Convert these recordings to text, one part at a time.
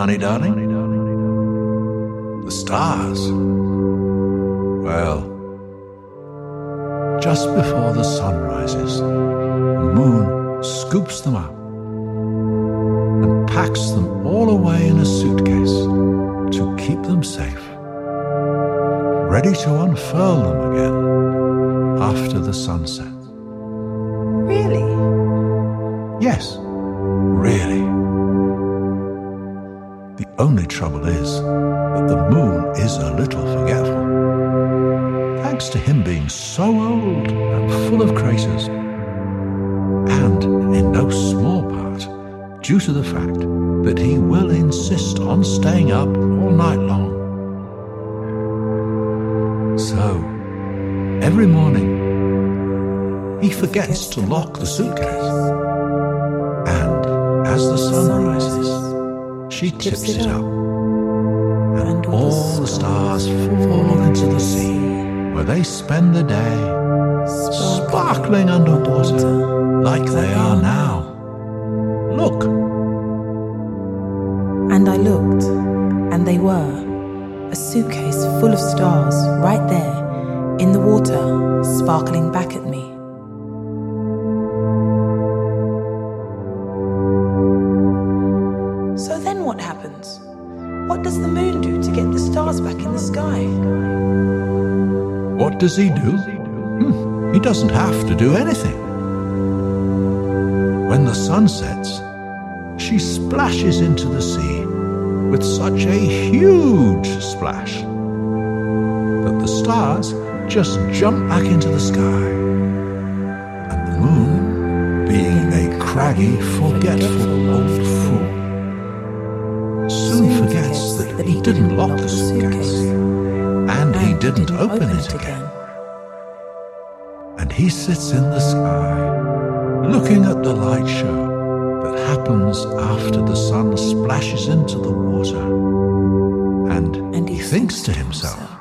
Honey, darling? It up, and all the stars fall into the sea, where they spend the day sparkling underwater like they are now. Look, And I looked, and they were a suitcase full of stars right there in the water, sparkling back at me. Does he do? Hmm, he doesn't have to do anything. When the sun sets, she splashes into the sea with such a huge splash that the stars just jump back into the sky. And the moon, being a craggy, forgetful old didn't open it again. And he sits in the sky, looking at the light show that happens after the sun splashes into the water. And, And he thinks to himself,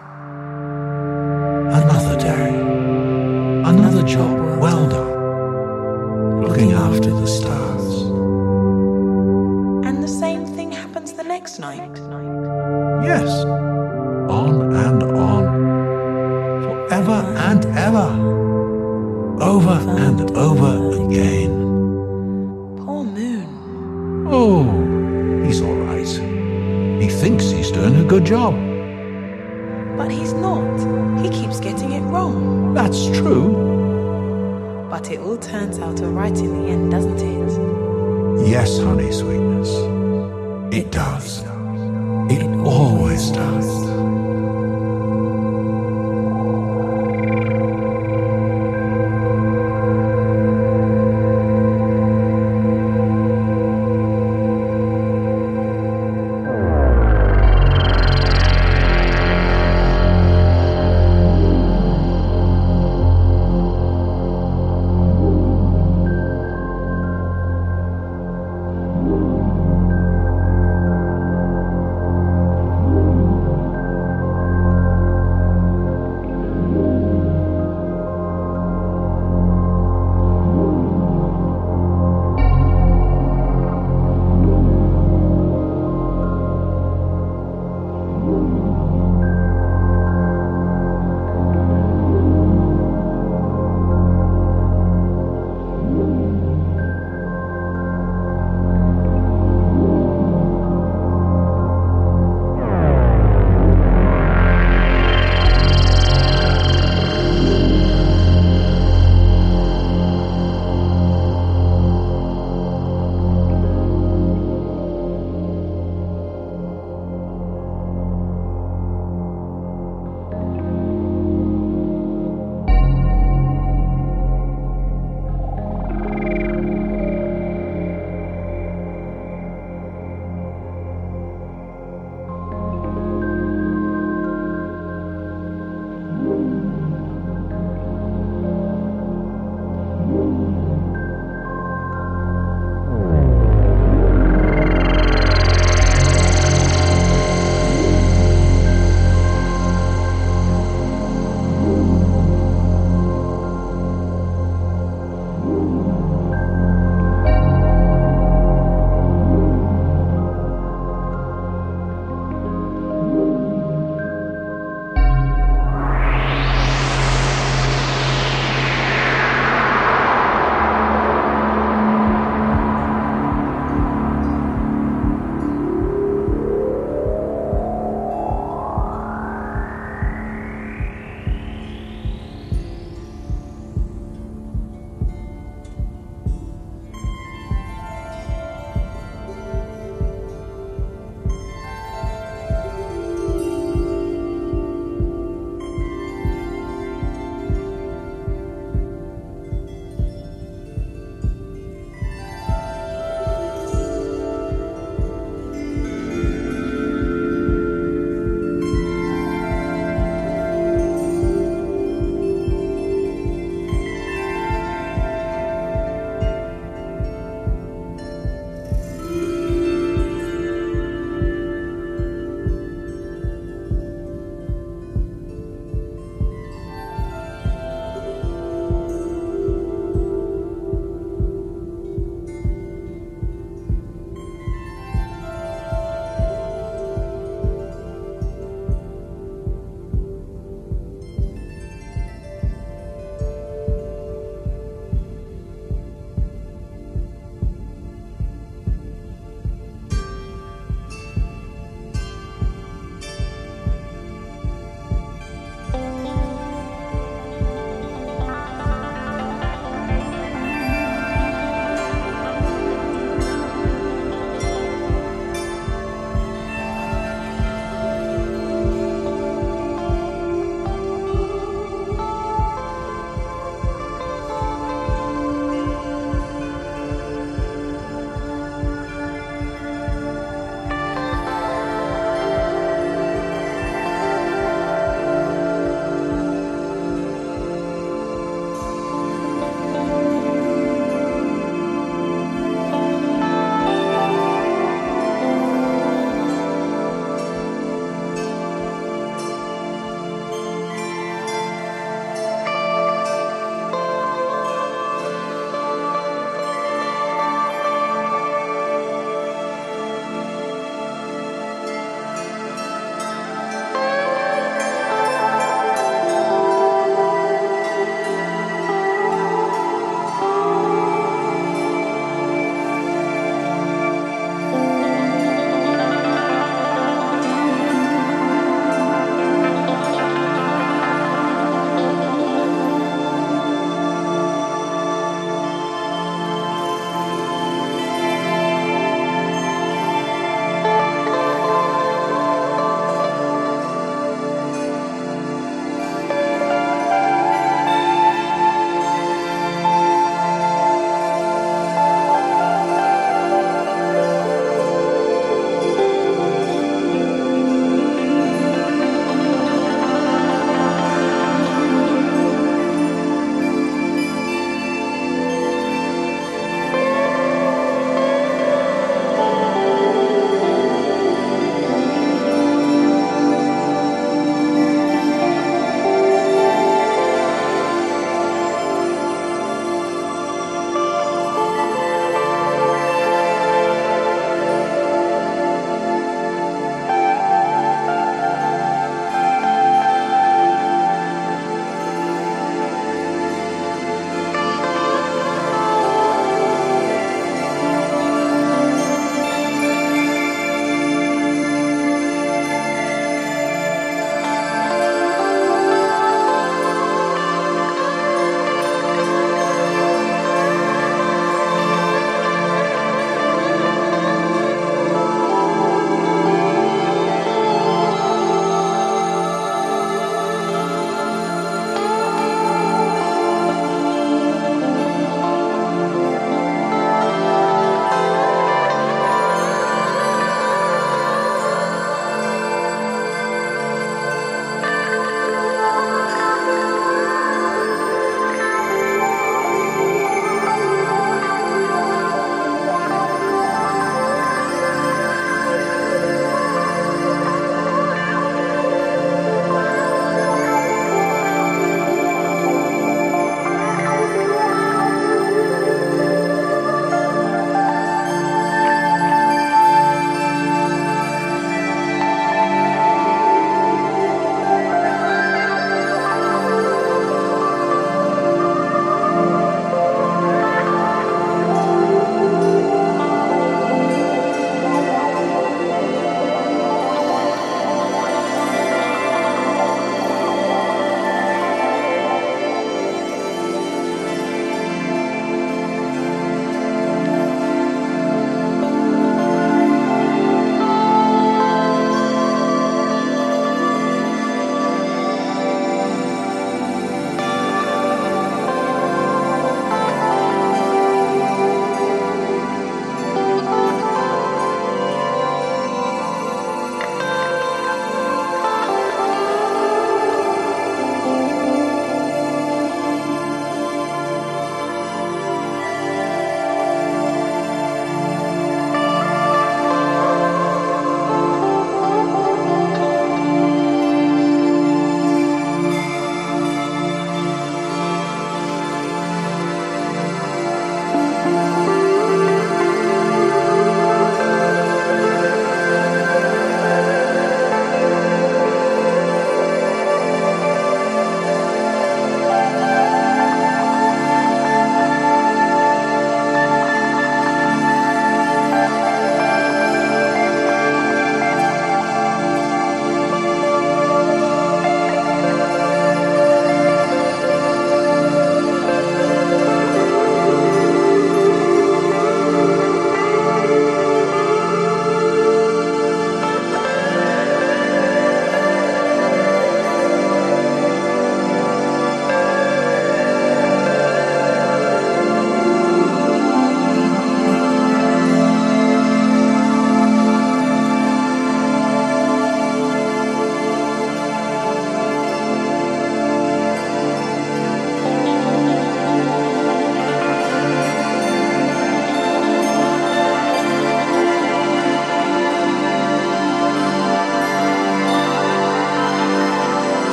But it all turns out alright in the end, doesn't it? Yes, honey sweetness. It does. It always does.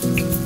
Bye.